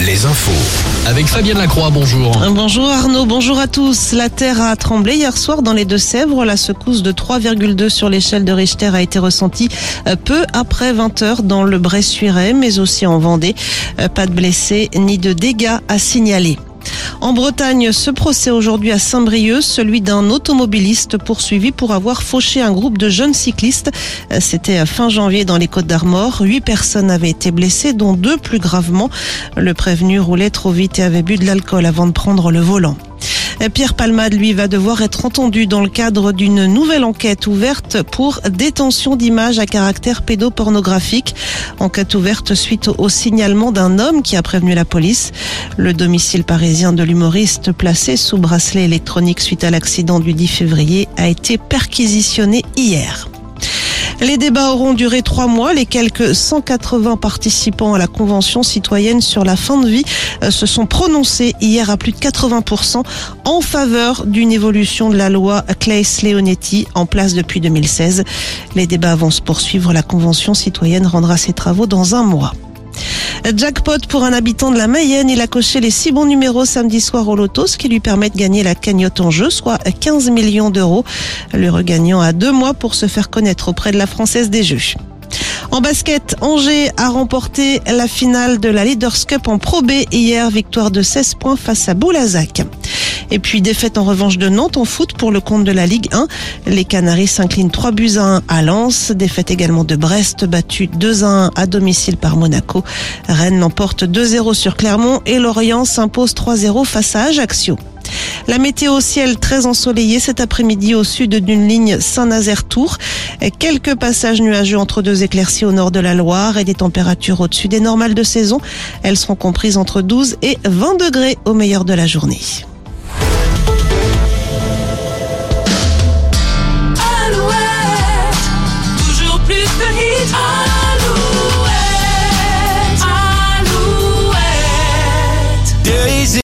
Les infos. Avec Fabienne Lacroix, bonjour. Bonjour Arnaud, bonjour à tous. La terre a tremblé hier soir dans les Deux-Sèvres. La secousse de 3,2 sur l'échelle de Richter a été ressentie euh, peu après 20 heures dans le Bressuiret, mais aussi en Vendée. Euh, pas de blessés ni de dégâts à signaler. En Bretagne, ce procès aujourd'hui à Saint-Brieuc, celui d'un automobiliste poursuivi pour avoir fauché un groupe de jeunes cyclistes. Euh, c'était fin janvier dans les Côtes d'Armor. Huit personnes avaient été blessées, dont deux plus gravement. Le prévenu roulait trop vite et avait bu de l'alcool avant de prendre le volant. Pierre Palmade, lui, va devoir être entendu dans le cadre d'une nouvelle enquête ouverte pour détention d'images à caractère pédopornographique. Enquête ouverte suite au signalement d'un homme qui a prévenu la police. Le domicile parisien de l'humoriste placé sous bracelet électronique suite à l'accident du 10 février a été perquisitionné hier. Les débats auront duré trois mois. Les quelques 180 participants à la Convention citoyenne sur la fin de vie euh, se sont prononcés hier à plus de 80% en faveur d'une évolution de la loi Claes-Leonetti en place depuis 2016. Les débats vont se poursuivre. La Convention citoyenne rendra ses travaux dans un mois. Jackpot pour un habitant de la Mayenne. Il a coché les six bons numéros samedi soir au loto, ce qui lui permet de gagner la cagnotte en jeu, soit 15 millions d'euros. Le regagnant a deux mois pour se faire connaître auprès de la Française des Jeux. En basket, Angers a remporté la finale de la Leaders Cup en Pro B hier, victoire de 16 points face à Boulazac. Et puis défaite en revanche de Nantes en foot pour le compte de la Ligue 1. Les Canaries s'inclinent 3 buts à 1 à Lens. Défaite également de Brest, battu 2 à 1 à domicile par Monaco. Rennes l'emporte 2-0 sur Clermont et Lorient s'impose 3-0 face à Ajaccio. La météo ciel très ensoleillé cet après-midi au sud d'une ligne Saint-Nazaire-Tours. Quelques passages nuageux entre deux éclaircies au nord de la Loire et des températures au-dessus des normales de saison. Elles seront comprises entre 12 et 20 degrés au meilleur de la journée.